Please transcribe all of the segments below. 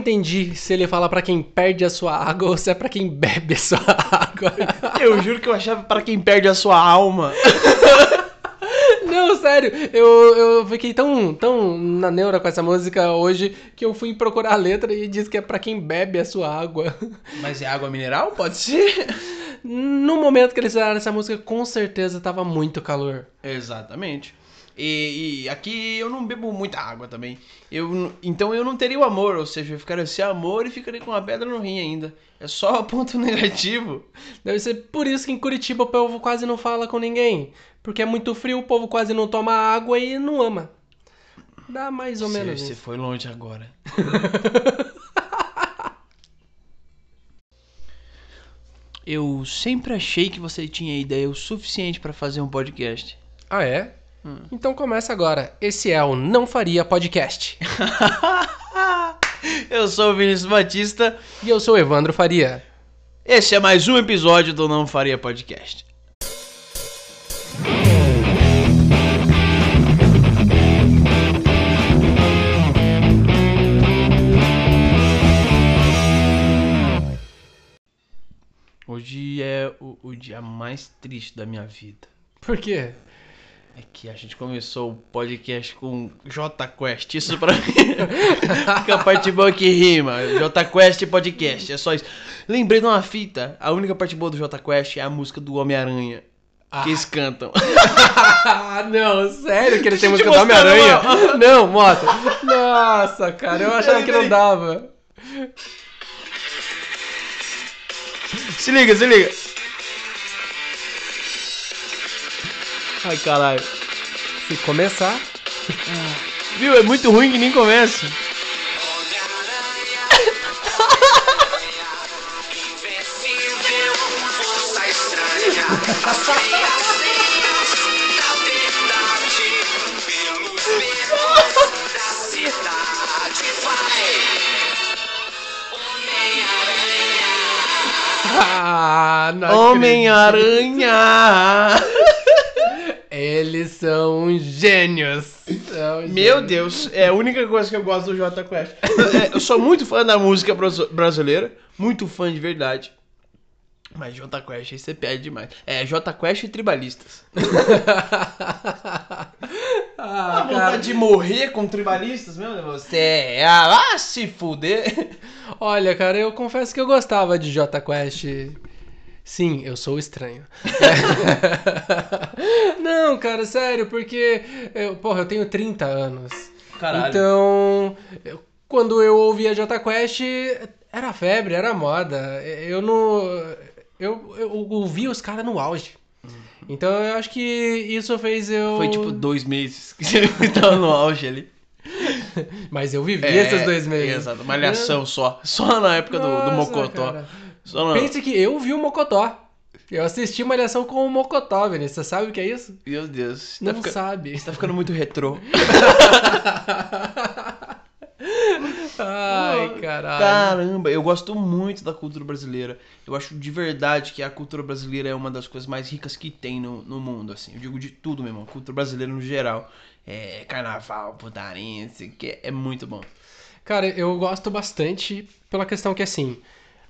entendi se ele fala pra quem perde a sua água ou se é pra quem bebe a sua água. Eu juro que eu achava para quem perde a sua alma. Não, sério, eu, eu fiquei tão, tão na neura com essa música hoje que eu fui procurar a letra e diz que é pra quem bebe a sua água. Mas é água mineral? Pode ser? No momento que eles fizeram essa música, com certeza tava muito calor. Exatamente. E, e aqui eu não bebo muita água também. Eu, então eu não teria o amor, ou seja, eu ficaria sem amor e ficaria com uma pedra no rim ainda. É só ponto negativo. Deve ser por isso que em Curitiba o povo quase não fala com ninguém. Porque é muito frio, o povo quase não toma água e não ama. Dá mais ou Você, menos você isso. foi longe agora. eu sempre achei que você tinha ideia o suficiente pra fazer um podcast. Ah, é? Então começa agora. Esse é o Não Faria Podcast. Eu sou o Vinícius Batista. E eu sou o Evandro Faria. Esse é mais um episódio do Não Faria Podcast. Hoje é o, o dia mais triste da minha vida. Por quê? É que a gente começou o podcast com J Quest. Isso pra mim. Fica a parte boa que rima. J Quest Podcast. É só isso. Lembrei de uma fita. A única parte boa do J Quest é a música do Homem-Aranha. Que eles cantam. Ah, não, sério que ele tem Deixa eu música do Homem-Aranha? Não, mostra. Nossa, cara, eu achava que não dava. se liga, se liga. Ai, caralho. Se começar. Viu? É muito ruim que nem começa. Ah, Homem-Aranha. Eles são gênios. São Meu gênios. Deus, é a única coisa que eu gosto do Jota Quest. É, Eu sou muito fã da música bras- brasileira, muito fã de verdade. Mas Jota Quest aí você perde demais. É, Jota Quest e tribalistas. ah, A cara. vontade de morrer com tribalistas, meu. Você é. Ah, se fuder. Olha, cara, eu confesso que eu gostava de J Quest. Sim, eu sou estranho. Não, cara, sério, porque. Eu, porra, eu tenho 30 anos. Caralho. Então, eu- quando eu ouvia J Quest, era febre, era moda. Eu não. Eu, eu ouvi os caras no auge. Então eu acho que isso fez eu. Foi tipo dois meses que você tava no auge ali. Mas eu vivi É, esses dois meses. Exato, malhação só. Só na época do, do Nossa, Mocotó. cara. Na... Pense que eu vi o Mocotó. Eu assisti Malhação com o Mocotó, Vinícius. Você sabe o que é isso? Meu Deus. Você Não tá, fica- sabe. você tá ficando muito retrô. Ai, caralho. Caramba, eu gosto muito da cultura brasileira. Eu acho de verdade que a cultura brasileira é uma das coisas mais ricas que tem no, no mundo, assim. Eu digo de tudo mesmo, a cultura brasileira no geral. É carnaval, putaria, não que, é muito bom. Cara, eu gosto bastante pela questão que, assim,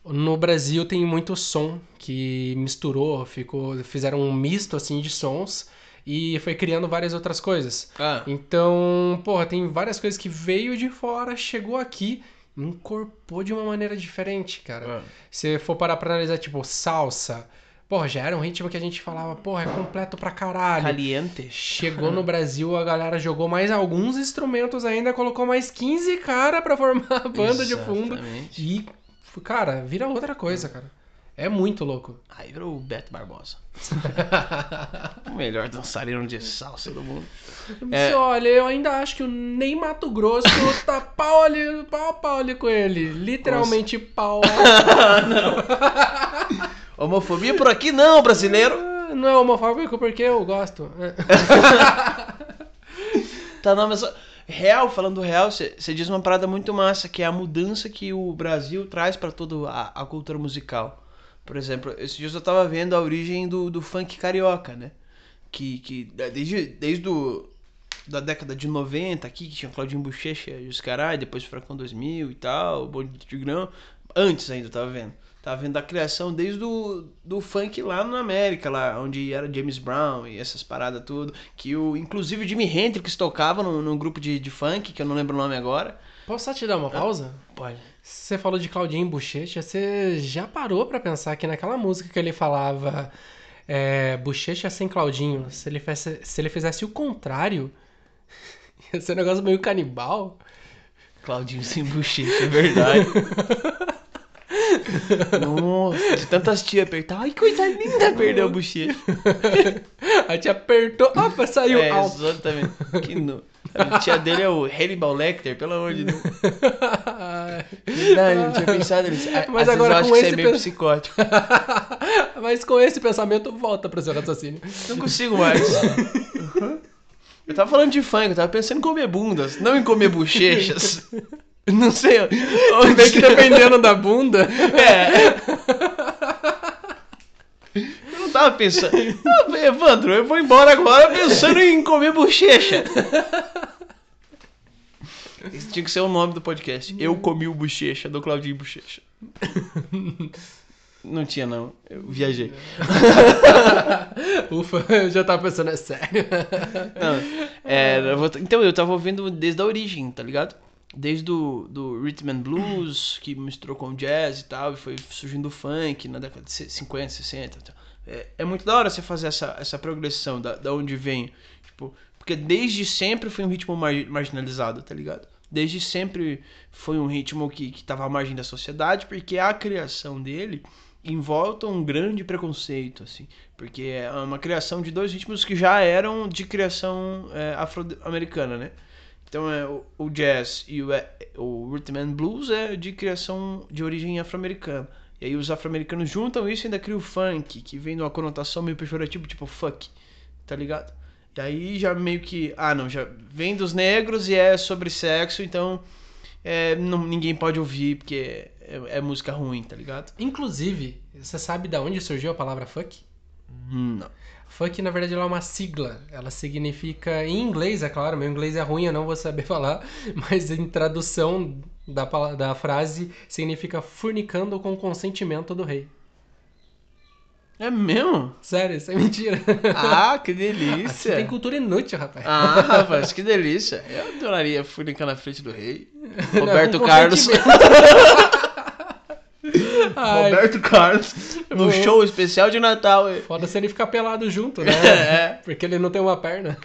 no Brasil tem muito som que misturou, ficou, fizeram um misto, assim, de sons e foi criando várias outras coisas. Ah, Então, porra, tem várias coisas que veio de fora, chegou aqui, incorporou de uma maneira diferente, cara. ah. Se for parar pra analisar, tipo, salsa, porra, já era um ritmo que a gente falava, porra, é completo pra caralho. Caliente. Chegou no Brasil, a galera jogou mais alguns instrumentos ainda, colocou mais 15 cara pra formar a banda de fundo. Exatamente. E, cara, vira outra coisa, cara. É muito louco. Aí virou o Beto Barbosa. o melhor dançarino de salsa do mundo. É. Olha, eu ainda acho que o Ney Mato Grosso tá pau ali, pau a pau ali com ele. Literalmente pau. Homofobia por aqui não, brasileiro. Ah, Não é homofóbico porque eu gosto. Tá, não, mas real, falando real, você diz uma parada muito massa, que é a mudança que o Brasil traz pra toda a, a cultura musical. Por exemplo, esses dias eu tava vendo a origem do, do funk carioca, né? Que, que desde, desde o, da década de 90 aqui, que tinha Claudinho Bochecha e os caras, depois Fracão 2000 e tal, Bonde de Grão. Antes ainda, eu tava vendo. Tava vendo a criação desde o do funk lá na América, lá onde era James Brown e essas paradas tudo. Que o, inclusive o Jimi Hendrix tocava num, num grupo de, de funk, que eu não lembro o nome agora. Posso só te dar uma pausa? Pode. Você falou de Claudinho Bochecha, você já parou pra pensar que naquela música que ele falava é, Bochecha sem Claudinho, se ele, fizesse, se ele fizesse o contrário, ia ser um negócio meio canibal. Claudinho sem bochecha, é verdade. Nossa, de tantas tias apertar. Ai, coisa linda, perdeu a bochecha. A tia apertou, opa, saiu. É, Au. exatamente. Que no... A tia dele é o Hannibal Lecter, pelo amor de Deus. Verdade, eu não tinha pensado nisso. Mas Às agora vezes eu acho com que você é esse meio pen- psicótico. Mas com esse pensamento, volta pro seu raciocínio. Não consigo mais. Eu tava falando de funk, eu tava pensando em comer bundas, não em comer bochechas. Não sei onde Bem que dependendo da bunda. É. Eu não tava pensando. Ah, Evandro, eu vou embora agora pensando em comer bochecha. Esse tinha que ser o nome do podcast. Eu comi o bochecha do Claudinho Bochecha. Não tinha, não. Eu viajei. Ufa, eu já tava pensando, é sério. Não, é, vou- então, eu tava ouvindo desde a origem, tá ligado? Desde o do Rhythm and Blues, que misturou com jazz e tal, e foi surgindo o funk na década de 50, 60 e tal. É, é muito da hora você fazer essa, essa progressão da, da onde vem. Tipo, porque desde sempre foi um ritmo mar- marginalizado, tá ligado? Desde sempre foi um ritmo que, que tava à margem da sociedade, porque a criação dele envolta um grande preconceito, assim. Porque é uma criação de dois ritmos que já eram de criação é, afro-americana, né? Então é, o, o jazz e o, é, o rhythm and blues é de criação de origem afro-americana. E aí os afro-americanos juntam isso e ainda cria o funk, que vem numa conotação meio pejorativa, tipo fuck, tá ligado? E aí já meio que, ah não, já vem dos negros e é sobre sexo, então é, não, ninguém pode ouvir porque é, é música ruim, tá ligado? Inclusive, você sabe da onde surgiu a palavra fuck? Não. Fuck, na verdade, ela é uma sigla. Ela significa, em inglês, é claro, meu inglês é ruim, eu não vou saber falar, mas em tradução da, da frase, significa fornicando com consentimento do rei. É mesmo? Sério, isso é mentira. Ah, que Aqui delícia! tem cultura inútil, rapaz. Ah, rapaz, que delícia. Eu adoraria furicar na frente do rei. Roberto com Carlos. Ai, Roberto Carlos. No Eu- show especial de Natal. foda se ele ficar pelado junto, né? É. Porque ele não tem uma perna.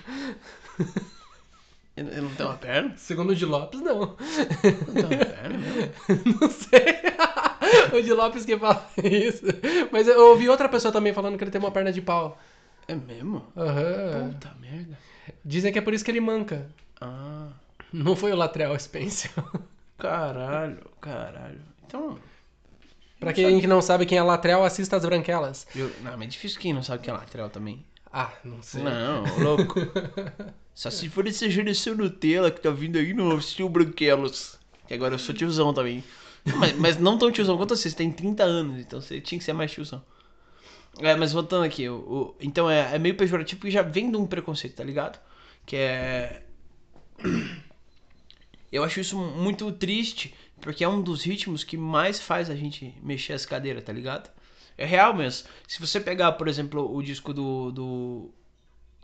Ele não tem uma perna? Segundo o de Lopes, não. Não tem uma perna mesmo? Não sei. o de Lopes que fala isso. Mas eu ouvi outra pessoa também falando que ele tem uma perna de pau. É mesmo? Aham. Puta merda. Dizem que é por isso que ele manca. Ah, Não foi o Latrell Spencer. caralho, caralho. Então. Pra quem não sabe quem é Latrell, assista as branquelas. Eu, não, mas é difícil quem não sabe quem é lateral também. Ah, não sei. Não, louco. Só se for essa geração Nutella que tá vindo aí no assistiu Branquelos. Que agora eu sou tiozão também. Mas, mas não tão tiozão quanto você, você tem 30 anos, então você tinha que ser mais tiozão. É, mas voltando aqui, o, o- então é, é meio pejorativo porque já vem de um preconceito, tá ligado? Que é. Eu acho isso muito triste, porque é um dos ritmos que mais faz a gente mexer as cadeiras, tá ligado? É real mesmo. Se você pegar, por exemplo, o disco do, do,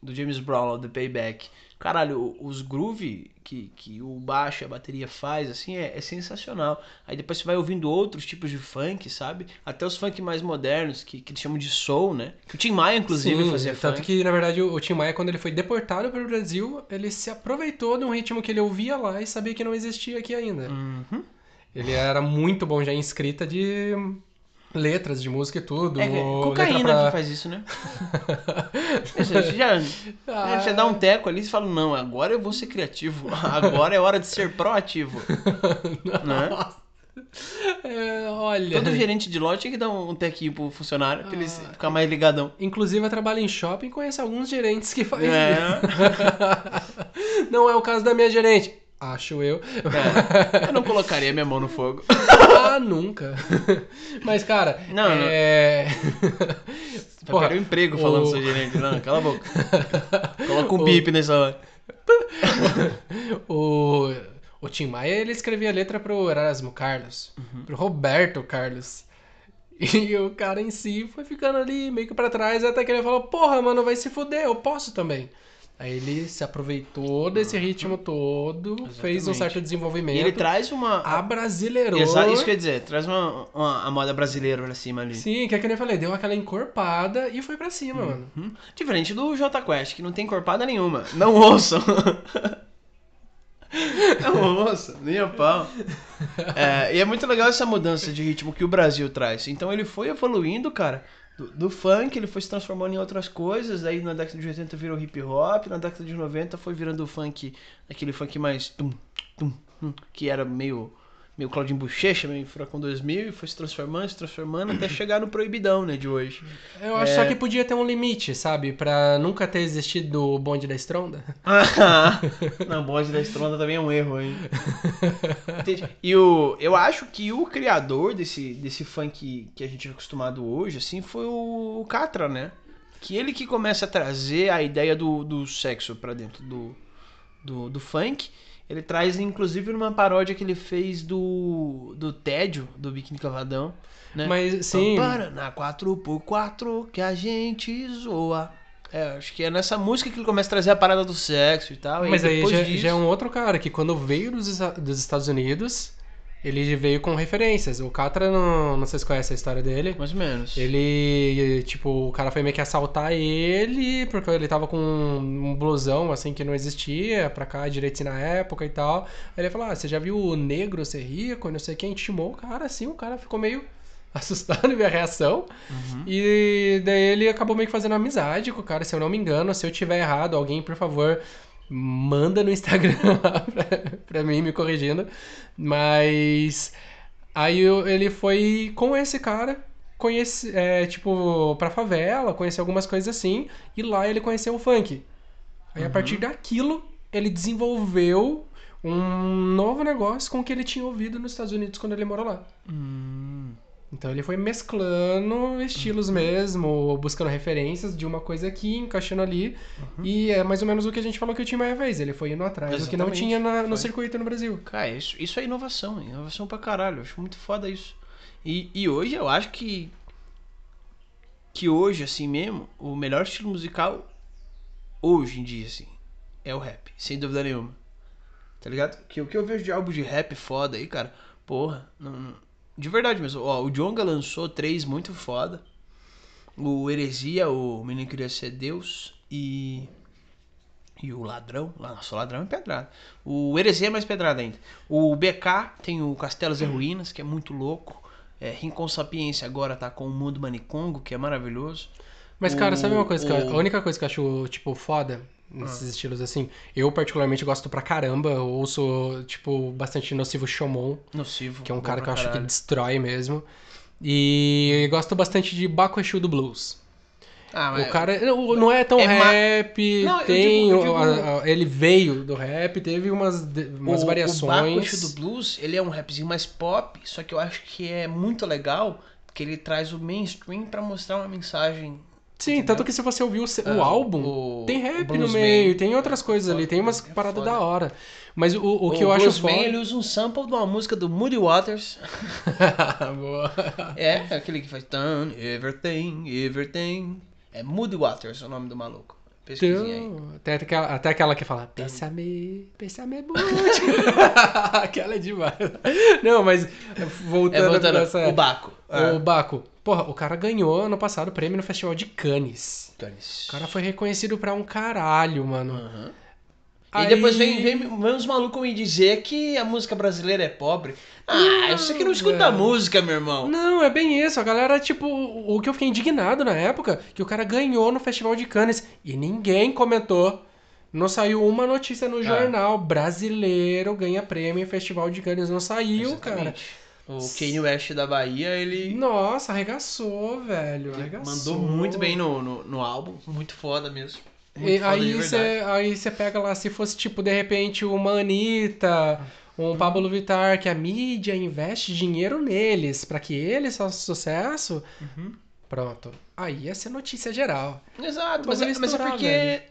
do James Brown, do Payback, caralho, os groove que, que o baixo e a bateria faz, assim, é, é sensacional. Aí depois você vai ouvindo outros tipos de funk, sabe? Até os funk mais modernos, que, que eles chamam de soul, né? Que o Tim Maia, inclusive, Sim, fazia tanto funk. que, na verdade, o o Tim Maia, quando ele foi deportado para o Brasil, ele se aproveitou de um ritmo que ele ouvia lá e sabia que não existia aqui ainda. Uhum. Ele era muito bom já em escrita de letras de música e tudo. É, é cocaína pra- que faz isso, né? Você já, Ah. você dá um teco ali e fala, não, agora eu vou ser criativo. Agora é hora de ser proativo. né? É, olha. Todo gerente de loja tinha que dar um tequinho pro funcionário pra ele Ah. ficar mais ligadão. Inclusive, eu trabalho em shopping e conheço alguns gerentes que fazem É. isso. Não é o caso da minha gerente. Acho eu. É, eu não colocaria minha mão no fogo. ah, nunca. Mas, cara, Não, não. é. Vai perder o emprego falando o- seu gerente. Não, cala a boca. Coloca um bip nessa hora. o, o Tim Maia, ele escrevia a letra pro Erasmo Carlos, pro Roberto Carlos. E o cara em si foi ficando ali meio que pra trás, até que ele falou, porra, mano, vai se fuder, eu posso também. Aí ele se aproveitou desse ritmo todo, fez um Exatamente. certo E desenvolvimento, ele traz uma. abrasileirou. Exato, isso quer dizer, traz uma, uma- a moda brasileira pra cima ali. Sim, que é que nem eu falei, deu aquela encorpada e foi pra cima, mano. Hum? Diferente do J Quest, que não tem corpada nenhuma. Não ouçam. Não ouçam, nem a pau. É, e é muito legal essa mudança de ritmo que o Brasil traz. Então ele foi evoluindo, cara. Do, do funk, ele foi se transformando em outras coisas. Aí na década de 80 virou hip hop. Na década de 90 foi virando o funk, aquele funk mais. Tum, tum, tum, que era meio. Meio Claudinho Bochecha, meio Furacão 2000, e foi se transformando, se transformando, até chegar no proibidão, né, de hoje. Eu acho É. só que podia ter um limite, sabe? Pra nunca ter existido o bonde da estronda. Não, bonde da estronda também é um erro, hein? Entendi. E o, eu acho que o criador desse, desse funk que a gente é acostumado hoje, assim, foi o Catra, né? Que ele que começa a trazer a ideia do, do sexo pra dentro do, do, do funk. Ele traz, inclusive, numa paródia que ele fez do, do Tédio, do Biquíni Cavadão. Né? Mas, sim. Para na 4x4 que a gente zoa. É, acho que é nessa música que ele começa a trazer a parada do sexo e tal. Mas e aí já, disso... já é um outro cara que quando veio dos, dos Estados Unidos, ele veio com referências. O Catra, não, não sei se conhece a história dele. Mais ou menos. Ele, tipo, o cara foi meio que assaltar ele, porque ele tava com um blusão, assim, que não existia pra cá direito na época e tal. Aí ele falou, ah, você já viu o negro ser rico e não sei quem? Intimou o cara, assim, o cara ficou meio assustado ver a reação. Uhum. E daí ele acabou meio que fazendo amizade com o cara, se eu não me engano. Se eu tiver errado, alguém, por favor, manda no Instagram lá pra, pra mim, me corrigindo. Mas aí eu- ele foi com esse cara, conhece, é, tipo, pra favela, conhecer algumas coisas assim. E lá ele conheceu o funk. Aí a partir daquilo, ele desenvolveu um novo negócio com o que ele tinha ouvido nos Estados Unidos quando ele morou lá. Hum. Então ele foi mesclando estilos mesmo, buscando referências de uma coisa aqui, encaixando ali. E é mais ou menos o que a gente falou que o Tim Maia fez. Ele foi indo atrás do que não Exatamente, tinha na- no circuito no Brasil. Cara, isso, isso é inovação, inovação pra caralho. Eu acho muito foda isso. E, e hoje eu acho que. Que hoje, assim mesmo, o melhor estilo musical, hoje em dia, assim, é o rap. Sem dúvida nenhuma. Tá ligado? Que o que eu vejo de álbum de rap foda aí, cara, porra, não- de verdade mesmo. Ó, o Jonga lançou três muito foda. O Heresia, o Menino Queria Ser Deus e. E o Ladrão. Nossa, o Ladrão é pedrada. O Heresia é mais pedrada ainda. O BK tem o Castelos e Ruínas, que é muito louco. É, Rincon Sapiência agora tá com o Mundo Manicongo, que é maravilhoso. Mas, cara, O- sabe uma coisa? que eu- o- a única coisa que eu acho, tipo, foda nesses estilos assim, eu particularmente gosto pra caramba, eu ouço, tipo, bastante Nocivo Shomon, Nocivo. que é um cara que eu acho que destrói mesmo. E gosto bastante de Exu do Blues. Ah, mas O cara não não é tão É ma- rap, Não, eu tem. digo- eu digo- a- a- ele veio do rap, teve umas, umas o, variações. O Exu do Blues, ele é um rapzinho mais pop, só que eu acho que é muito legal que ele traz o mainstream pra mostrar uma mensagem. Sim, entendeu? tanto que se você ouvir o, o Ah, álbum, o- tem o rap no meio, tem outras coisas ali, tem umas é paradas da hora. Mas o, o que eu acho foda. ele usa um sample de uma música do Moody Waters. Boa. É, aquele que faz Everything, Everything. É Moody Waters o nome do maluco. Então, até, aquela, até aquela que fala, pensa-me, pensa-me muito. aquela é demais. Não, mas voltando, É, voltando, pra essa... o Baco. O Baco. Porra, o cara ganhou ano passado o prêmio no Festival de Cannes. Tones. O cara foi reconhecido pra um caralho, mano. Aham. Aí- E depois vem, vem, vem uns malucos me dizer que a música brasileira é pobre. Ah, você que não escuta velho. música, meu irmão. Não, é bem isso. A galera, tipo, o que eu fiquei indignado na época, que o cara ganhou no Festival de Cannes e ninguém comentou. Não saiu uma notícia no jornal. Brasileiro ganha prêmio em Festival de Cannes. Não saiu, cara. O Kanye West da Bahia, ele Nossa, arregaçou, velho. Arregaçou. mandou muito bem no, no, no álbum. Muito foda mesmo. Muito E foda aí você pega lá, se fosse tipo, de repente, uma Anitta, um Pablo Vittar, que a mídia investe dinheiro neles pra que eles façam sucesso, Uhum. pronto. Aí ia ser notícia geral. Exato, O mas, é- mas é porque velho.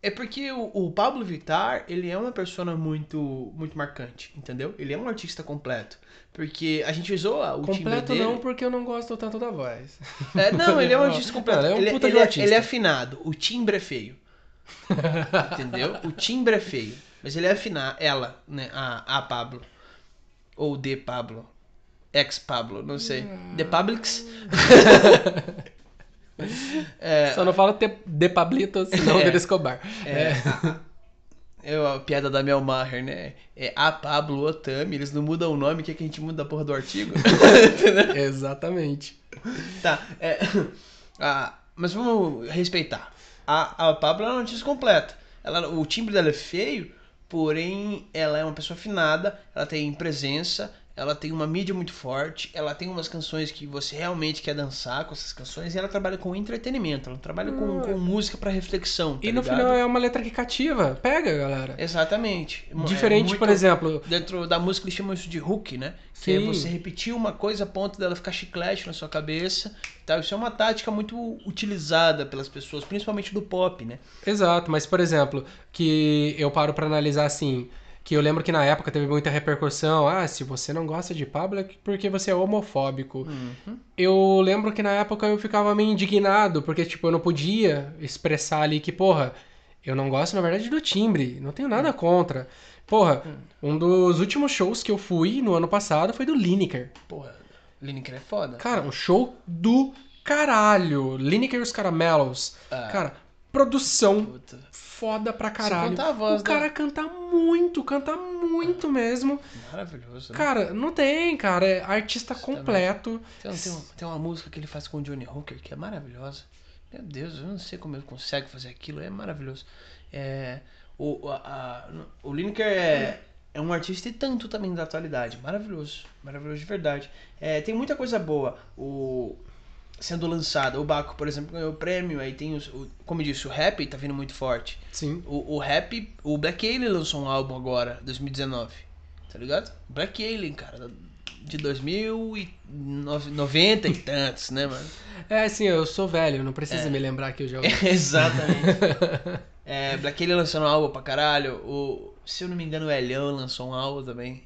É porque o, o Pablo Vittar, ele é uma persona muito, muito marcante, entendeu? Ele é um artista completo. Porque a gente usou a- o timbre Completo dele. não, porque eu não gosto tanto da voz. É, não, ele é um artista completo. Ele é um ele, puta de ele é, artista. ele é afinado. O timbre é feio. Entendeu? O timbre é feio. Mas ele é afinado. Ela, né? A, a Pablo. Ou de Pablo. Ex Pablo, não sei. The Publix. é, Só não fala te- de Pablito, senão É. de Escobar. é, a, a- a piada da Mel Maher, né? É a Pablo Otami. Eles não mudam o nome, que, é que a gente muda a porra do artigo? Exatamente. Tá, é. ah, mas vamos respeitar. A, a Pablo é uma artista completa. Ela, o timbre dela é feio, porém ela é uma pessoa afinada, ela tem presença, ela tem uma mídia muito forte, ela tem umas canções que você realmente quer dançar com essas canções e ela trabalha com entretenimento, ela trabalha com, com música pra reflexão. tá E no ligado? final é uma letra que cativa. Pega, galera. Exatamente. É Diferente, muito- por exemplo, Dentro da música eles chamam isso de hook, né? Que é você repetir uma coisa a ponto dela ficar chiclete na sua cabeça. Tá? Isso é uma tática muito utilizada pelas pessoas, principalmente do pop, né? Exato, mas por exemplo, que eu paro pra analisar assim, que eu lembro que na época teve muita repercussão, ah, se você não gosta de Pablo é porque você é homofóbico. Uhum. Eu lembro que na época eu ficava meio indignado, porque tipo, eu não podia expressar ali que, porra, eu não gosto na verdade do timbre, não tenho nada contra. Porra, um dos últimos shows que eu fui no ano passado foi do Lineker. Porra, Lineker é foda. Cara, um show do caralho. Lineker e os Caramelos. Ah. Cara, produção Puta. foda pra caralho. a voz o cara canta muito, canta muito mesmo. Maravilhoso. Né? Cara, não tem, cara. É artista completo. Tem, tem, uma- tem uma música que ele faz com o Johnny Hooker que é maravilhosa. Meu Deus, eu não sei como ele consegue fazer aquilo, é maravilhoso. É, o, a, a- o Lineker é, é um artista e tanto também da atualidade. Maravilhoso, maravilhoso de verdade. É, tem muita coisa boa o, sendo lançada. O Baco, por exemplo, ganhou o prêmio. Aí tem, os, o, como eu disse, o rap tá vindo muito forte. Sim. O, o rap, o Black Alien lançou um álbum agora, 2019. Tá ligado? Black Alien, cara, de 2090 e tantos, né, mano? É assim, eu sou velho, não precisa É. me lembrar que eu já ouvi. Exatamente. É, Black Alien lançou um álbum pra caralho. O, se eu não me engano, o Elhão lançou um álbum também.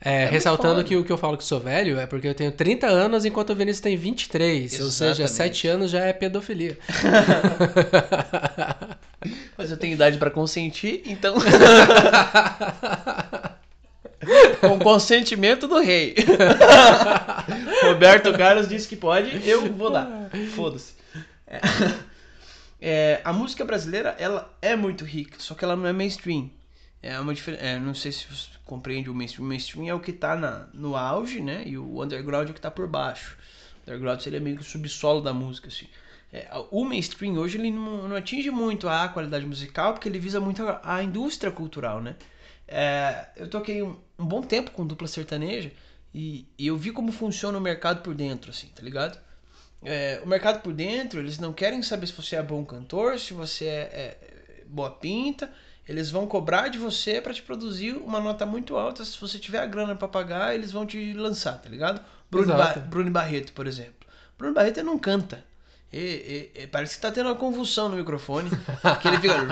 É, muito ressaltando que o que eu falo que sou velho é porque eu tenho 30 anos enquanto o Vinícius tem 23. Ou seja, Exatamente. 7 anos já é pedofilia. Mas eu tenho idade pra consentir, então. Com consentimento do rei. Roberto Carlos disse que pode, eu vou dar. Foda-se. É. É, a música brasileira, ela é muito rica, só que ela não é mainstream. É uma diferença. não sei se você compreende o mainstream. O mainstream é o que tá na, no auge, né? E o underground é o que tá por baixo. O underground seria meio que o subsolo da música, assim. É, o mainstream hoje ele não, não atinge muito a qualidade musical porque ele visa muito a, a indústria cultural, né? É, eu toquei um, um bom tempo com dupla sertaneja e, e eu vi como funciona o mercado por dentro, assim, tá ligado? É, o mercado por dentro, eles não querem saber se você é bom cantor, se você é, é boa pinta. Eles vão cobrar de você pra te produzir uma nota muito alta. Se você tiver a grana pra pagar, eles vão te lançar, tá ligado? Bruno, ba Bruno Barreto, por exemplo. Bruno Barreto não canta. E- e- e parece que tá tendo uma convulsão no microfone. que ele fica.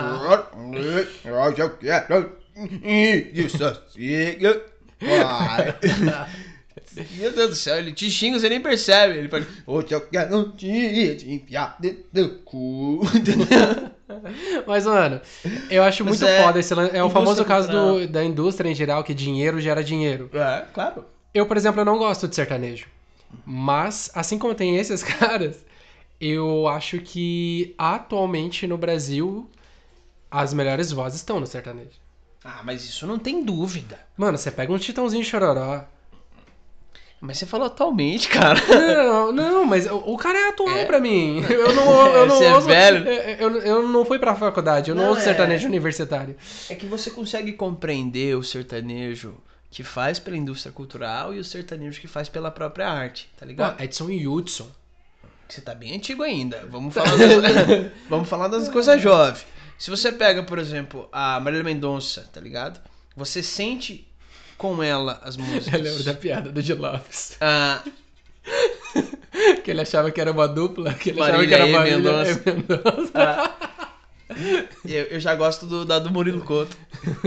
Meu Deus do céu, ele te xinga, você nem percebe. Ele fala. Hoje eu quero te te enfiar dentro do cu. Mas, mano, eu acho Mas muito é foda esse lan- É o famoso caso do- da indústria em geral, que dinheiro gera dinheiro. É, claro. Eu, por exemplo, eu não gosto de sertanejo. Mas, assim como tem esses caras, eu acho que atualmente no Brasil as melhores vozes estão no sertanejo. Ah, mas isso não tem dúvida. Mano, você pega um Titãozinho Chororó. Mas você falou atualmente, cara. Não, não, mas o, o cara é atual É. pra mim. Eu não, eu não Você é ouço- velho. Eu, eu, não fui pra faculdade, eu não, Não, ouço é. sertanejo universitário. É que você consegue compreender o sertanejo que faz pela indústria cultural e o sertanejo que faz pela própria arte, tá ligado? Ah, Edson e Hudson. Você tá bem antigo ainda. Vamos falar das, vamos falar das coisas jovens. Se você pega, por exemplo, a Marília Mendonça, tá ligado? Você sente com ela as músicas. Eu lembro da piada do Di Lopes. Ah, Que ele achava que era uma dupla, que ele Marília achava que era Marília Mendonça. Mendonça. ah, Eu, eu já gosto do, da do Murilo Couto.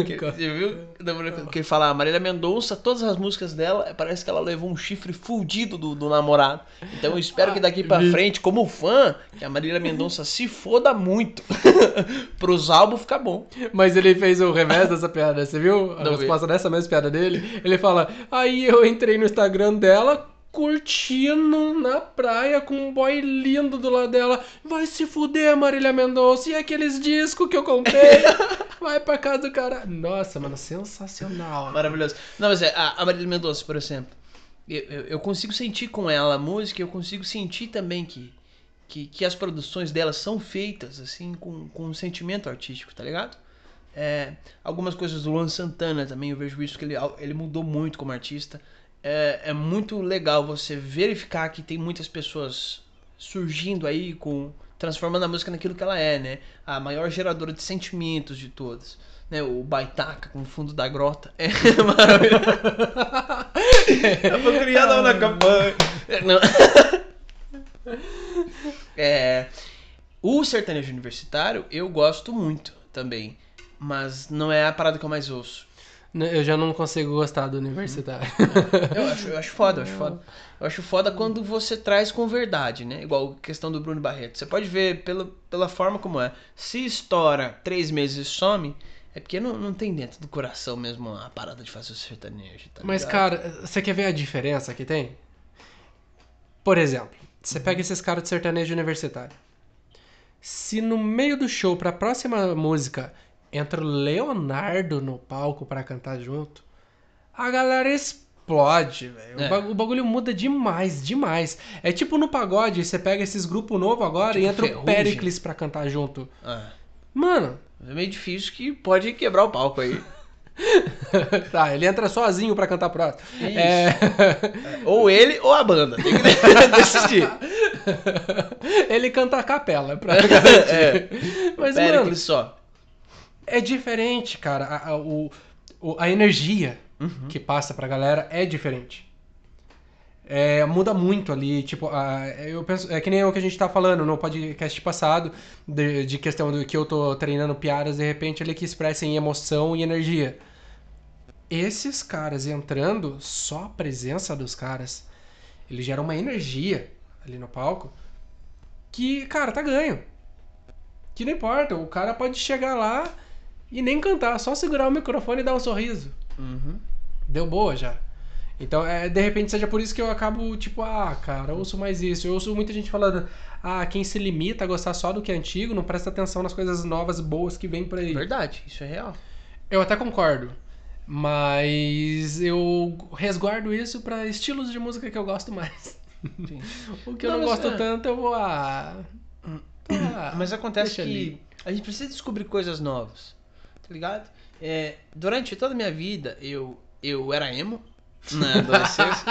Que, você viu? Da Murilo Couto, Que ele fala, a Marília Mendonça, todas as músicas dela, parece que ela levou um chifre fudido do, do namorado. Então eu espero que daqui pra frente, como fã, que a Marília Mendonça se foda muito. Pros álbuns ficar bom. Mas ele fez o revés dessa piada, você viu? A Não vi. resposta dessa mesma piada dele. Ele fala: Aí eu entrei no Instagram dela, curtindo na praia com um boy lindo do lado dela. Vai se fuder, Marília Mendonça. E aqueles discos que eu comprei? Vai pra casa do cara. Nossa, mano, sensacional. Maravilhoso. Não, mas é, a, Marília Mendonça, por exemplo, eu, eu, eu consigo sentir com ela a música, eu consigo sentir também que, que, que as produções dela são feitas, assim, com, com um sentimento artístico, tá ligado? É, algumas coisas do Luan Santana também, eu vejo isso, que ele, ele mudou muito como artista. É, é muito legal você verificar que tem muitas pessoas surgindo aí com transformando a música naquilo que ela é, né? A maior geradora de sentimentos de todas. Né, o Baitaca com o fundo da grota. É maravilhoso. Eu vou criar na campanha. Não. É, o sertanejo universitário eu gosto muito também. Mas não é a parada que eu mais ouço. Eu já não consigo gostar do universitário. Eu acho, eu acho foda, eu acho foda. Eu acho foda quando você traz com verdade, né? Igual a questão do Bruno Barreto. Você pode ver pela, pela forma como é. Se estoura três meses e some, é porque não, não tem dentro do coração mesmo a parada de fazer o sertanejo. Tá Mas, cara, você quer ver a diferença que tem? Por exemplo, você pega esses caras de sertanejo universitário. Se no meio do show, pra próxima música, entra o Leonardo no palco pra cantar junto, a galera explode, velho. É. O, bagu- o bagulho muda demais, demais. É tipo no pagode, você pega esses grupos novos agora Tipo e entra o Ferrugem. Pericles pra cantar junto. Ah, Mano, é meio difícil que pode quebrar o palco aí. tá, ele entra sozinho pra cantar próximo. Isso. É... Ou ele ou a banda. Tem que decidir. ele canta a capela pra É. Mas, Péricles mano, só. É diferente, cara. A, a- o, a energia Uhum. que passa pra galera é diferente. É, muda muito ali, tipo, a- eu penso, é que nem o que a gente tá falando no podcast passado, de, de questão do que eu tô treinando piadas, de repente ali que expressem emoção e energia. Esses caras entrando, só a presença dos caras, ele gera uma energia ali no palco que, cara, tá ganho. Que não importa, o cara pode chegar lá e nem cantar, só segurar o microfone e dar um sorriso. Uhum. Deu boa já. Então, é, de repente, seja por isso que eu acabo, tipo, ah, cara, eu ouço mais isso. Eu ouço muita gente falando, ah, quem se limita a gostar só do que é antigo, não presta atenção nas coisas novas, boas que vem por aí. Verdade, isso é real. Eu até concordo. Mas eu resguardo isso pra estilos de música que eu gosto mais. O que eu Não, não, gosto é. tanto, eu vou. Ah, ah, Mas acontece que ali. a gente precisa descobrir coisas novas, tá ligado? É, durante toda a minha vida, eu, eu era emo na adolescência.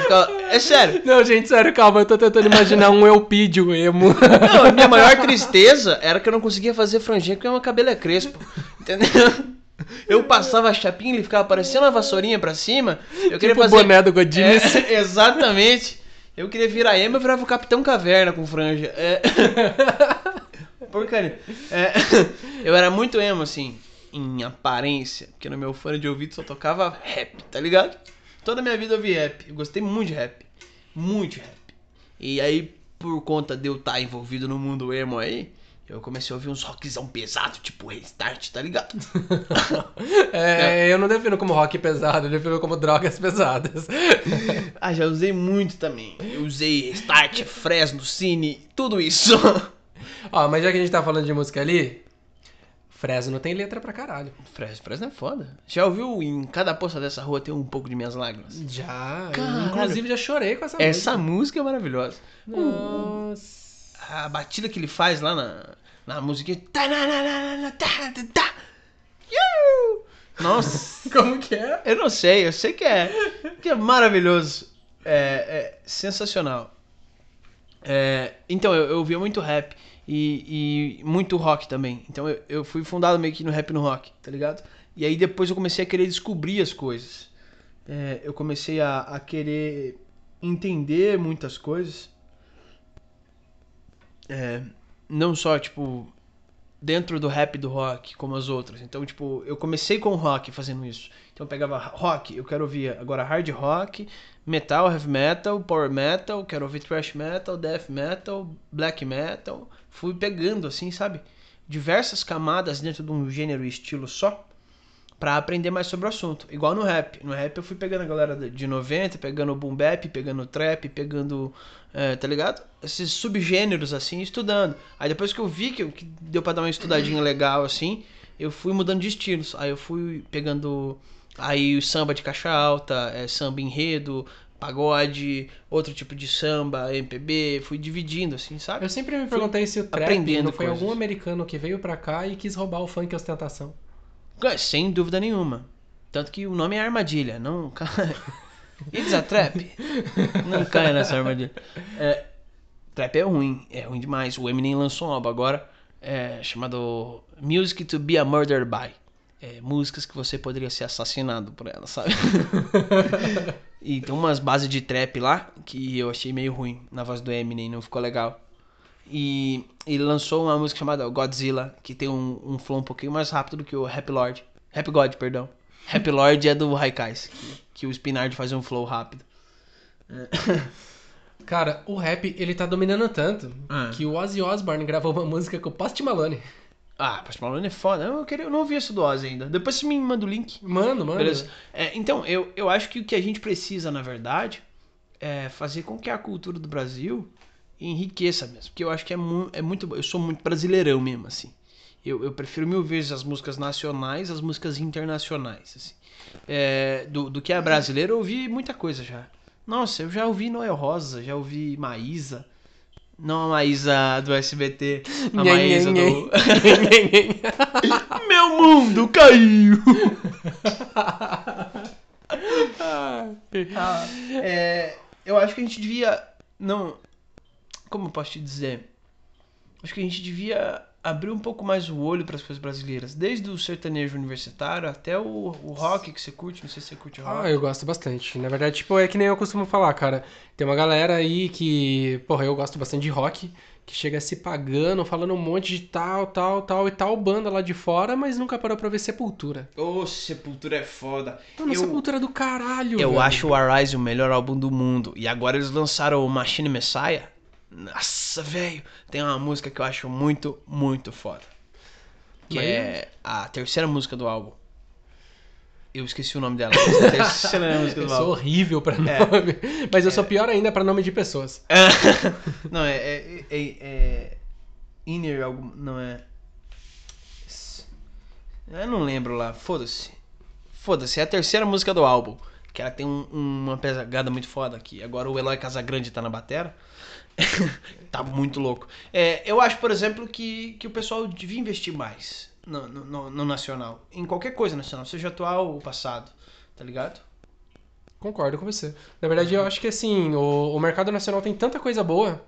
Ficava- é sério. Não, gente, sério, calma, eu tô tentando imaginar um Elpidio emo. Não, a minha maior tristeza era que eu não conseguia fazer franjinha porque meu cabelo é crespo. Entendeu? Eu passava a chapinha e ele ficava parecendo uma vassourinha pra cima. Eu queria tipo o fazer. boné do Godinez. É, exatamente. Eu queria virar emo, eu virava o Capitão Caverna com franja. É. Porcaria. É, Eu era muito emo, assim, em aparência, porque no meu fone de ouvido só tocava rap, tá ligado? Toda a minha vida eu vi rap. Eu gostei muito de rap. Muito de rap. E aí, por conta de eu estar envolvido no mundo emo aí, eu comecei a ouvir uns rockzão pesado, tipo Restart, tá ligado? É, eu não defino como rock pesado, eu defino como drogas pesadas. Ah, já usei muito também. Eu usei Restart, Fresno, Cine, tudo isso. Ó, mas já que a gente tá falando de música ali, Fresno tem letra pra caralho. Fresno, Fresno é foda. Já ouviu em cada poça dessa rua tem um pouco de minhas lágrimas? Já, Caralho. inclusive já chorei com essa, Essa música é maravilhosa. música. Nossa. A batida que ele faz lá na, na musiquinha. Nossa, Como que é? eu não sei, eu sei que é, que é maravilhoso. É, é sensacional. É, então, eu, eu ouvia muito rap e, e muito rock também. Então, eu, eu fui fundado meio que no rap no rock, tá ligado? E aí depois eu comecei a querer descobrir as coisas. É, eu comecei a, a querer entender muitas coisas. é, não só, tipo, dentro do rap do rock, como as outras. Então, tipo, eu comecei com rock fazendo isso. Então eu pegava rock, eu quero ouvir agora hard rock, metal, heavy metal, power metal, quero ouvir thrash metal, death metal, black metal. Fui pegando, assim, sabe? Diversas camadas dentro de um gênero e estilo só. Pra aprender mais sobre o assunto. Igual no rap. No rap eu fui pegando a galera de 90, pegando o boom bap, pegando o trap, pegando. é, tá ligado? Esses subgêneros assim, estudando. Aí depois que eu vi que, que deu pra dar uma estudadinha legal assim, eu fui mudando de estilos. Aí eu fui pegando. Aí o samba de caixa alta, é, samba enredo, pagode, outro tipo de samba, MPB, fui dividindo assim, sabe? Eu sempre me perguntei se o trap não foi coisas. algum americano que veio pra cá e quis roubar o funk e ostentação. Sem dúvida nenhuma. Tanto que o nome é armadilha, não cai. It's a trap. Não cai nessa armadilha. É, trap é ruim, é ruim demais. O Eminem lançou um álbum agora é, chamado Music to Be a Murdered By. É, músicas que você poderia ser assassinado por elas, sabe? e tem umas bases de trap lá que eu achei meio ruim na voz do Eminem, não ficou legal. E ele lançou uma música chamada Godzilla, que tem um, um flow um pouquinho mais rápido do que o Rap Lord. Rap God, perdão. Rap Lord é do Raikais, que, que o Spinard faz um flow rápido. Cara, o rap, ele tá dominando tanto Ah. que o Ozzy Osbourne gravou uma música com o Post Malone. Ah, Post Malone é foda. Eu, queria, eu não ouvi isso do Ozzy ainda. Depois você me manda o link. Mano, mano. Beleza? É, então, eu, eu acho que o que a gente precisa, na verdade, é fazer com que a cultura do Brasil enriqueça mesmo. Porque eu acho que é, mu é muito. Eu sou muito brasileirão mesmo, assim. Eu, eu prefiro mil vezes as músicas nacionais às músicas internacionais, assim. É, do, do que a brasileira, eu ouvi muita coisa já. Nossa, eu já ouvi Noel Rosa, já ouvi Maísa. Não a Maísa do SBT, a Nhen, Maísa nhen, do. Meu mundo caiu! Ah, é, eu acho que a gente devia. Não. Como eu posso te dizer? Acho que a gente devia abrir um pouco mais o olho para as coisas brasileiras. Desde o sertanejo universitário até o, o rock que você curte. Não sei se você curte rock. Ah, eu gosto bastante. Na verdade, tipo, é que nem eu costumo falar, cara. Tem uma galera aí que, porra, eu gosto bastante de rock, que chega se pagando, falando um monte de tal, tal, tal e tal banda lá de fora, mas nunca parou pra ver Sepultura. Ô, Sepultura é foda. Mano, eu Sepultura é do caralho, eu velho. acho o Arise o melhor álbum do mundo. E agora eles lançaram o Machine Messiah. Nossa, velho. Tem uma música que eu acho muito, muito foda. Que Mas- é a terceira música do álbum. Eu esqueci o nome dela. é terceira música Eu do sou álbum. horrível pra É. nome. Mas eu sou pior ainda pra nome de pessoas. não, é, é, é, é Inner algum. Não é. Eu não lembro lá. Foda-se. Foda-se. É a terceira música do álbum. Que ela tem um- uma pegada muito foda aqui. Agora o Eloy Casagrande tá na batera. Tá muito louco. É, eu acho, por exemplo, que, que o pessoal devia investir mais no, no, no- nacional. Em qualquer coisa nacional, seja atual ou passado. Tá ligado? Concordo com você. Na verdade, eu acho que assim, o, o mercado nacional tem tanta coisa boa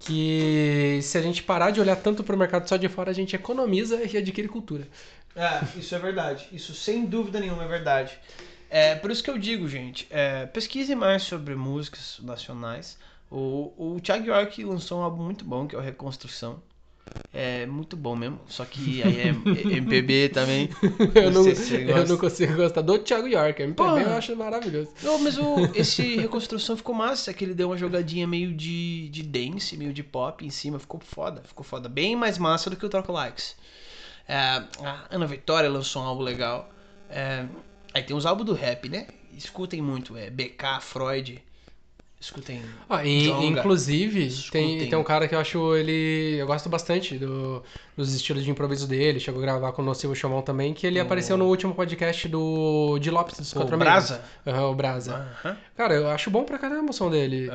que se a gente parar de olhar tanto pro mercado só de fora, a gente economiza e adquire cultura. É, isso é verdade. Isso sem dúvida nenhuma é verdade. É, por isso que eu digo, gente, é, pesquise mais sobre músicas nacionais. O, o Thiago York lançou um álbum muito bom, que é o Reconstrução. É muito bom mesmo, só que aí é MPB também. Eu não, eu não consigo gostar do Thiago York. MPB Porra. eu acho maravilhoso. Não, mas o, esse Reconstrução ficou massa, que ele deu uma jogadinha meio de, de dance, meio de pop em cima, ficou foda, ficou foda. Bem mais massa do que o Troco Likes. É, a Ana Vitória lançou um álbum legal. É, aí tem os álbuns do rap, né? Escutem muito, é BK, Freud. Escutem. Ah, e, inclusive, Escutem. tem, tem um cara que eu acho ele. Eu gosto bastante do, dos estilos de improviso dele. Chegou a gravar com o Nocivo Chamão também, que ele O- apareceu no último podcast do de Lopes dos O Quatro Brasa? Amigos. Aham, o Brasa. Aham. Cara, eu acho bom pra caramba o som dele.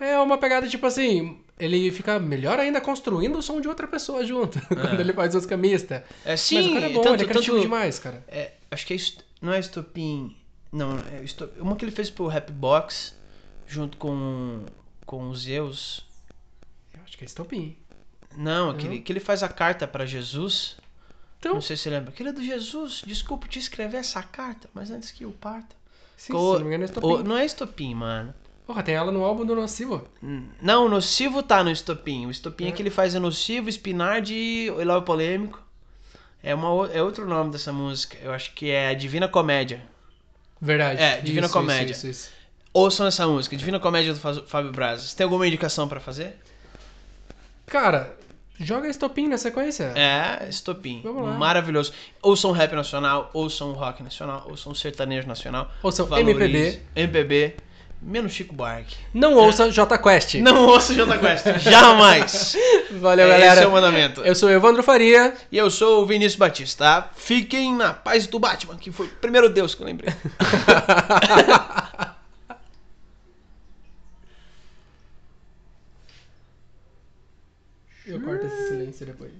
É, É uma pegada tipo assim, ele fica melhor ainda construindo o som de outra pessoa junto, quando ele faz música mista. é, sim, Mas o cara é bom, tanto, ele é criativo tanto- demais, cara. é, acho que é, não é Estopim. Não, é Esto- uma que ele fez pro Rap Box, junto com, com os Zeus. Eu acho que é estopim. Não, aquele que ele faz a carta pra Jesus. Então, Não sei se você lembra. Aquele é do Jesus. Desculpa te escrever essa carta, mas antes que eu parta. sim, Co- se não me engano é estopim. O- não é estopim, mano. Porra, tem ela no álbum do Nocivo. Não, o Nocivo tá no Estopim. O Estopim é. que ele faz é Nocivo, Spinard e o Eloy Polêmico. É, uma, o- é outro nome dessa música. Eu acho que é Divina Comédia. Verdade. É, Divina Isso, Comédia. Isso, isso, isso. Ouçam essa música, Divina Comédia do Fábio Brazos. Tem alguma indicação pra fazer? Cara, joga Estopim na sequência. É, Estopim. Maravilhoso. Ouçam rap nacional, ouçam rock nacional, ouçam sertanejo nacional. Ouçam Valorize. MPB. MPB. Menos Chico Buarque. Não ouça J Quest. Não ouça Jota Quest. Jamais. Valeu, É, galera. Esse é o mandamento. Eu sou o Evandro Faria. E eu sou o Vinícius Batista? Fiquem na paz do Batman, que foi o primeiro Deus que eu lembrei. Eu corto esse silêncio depois.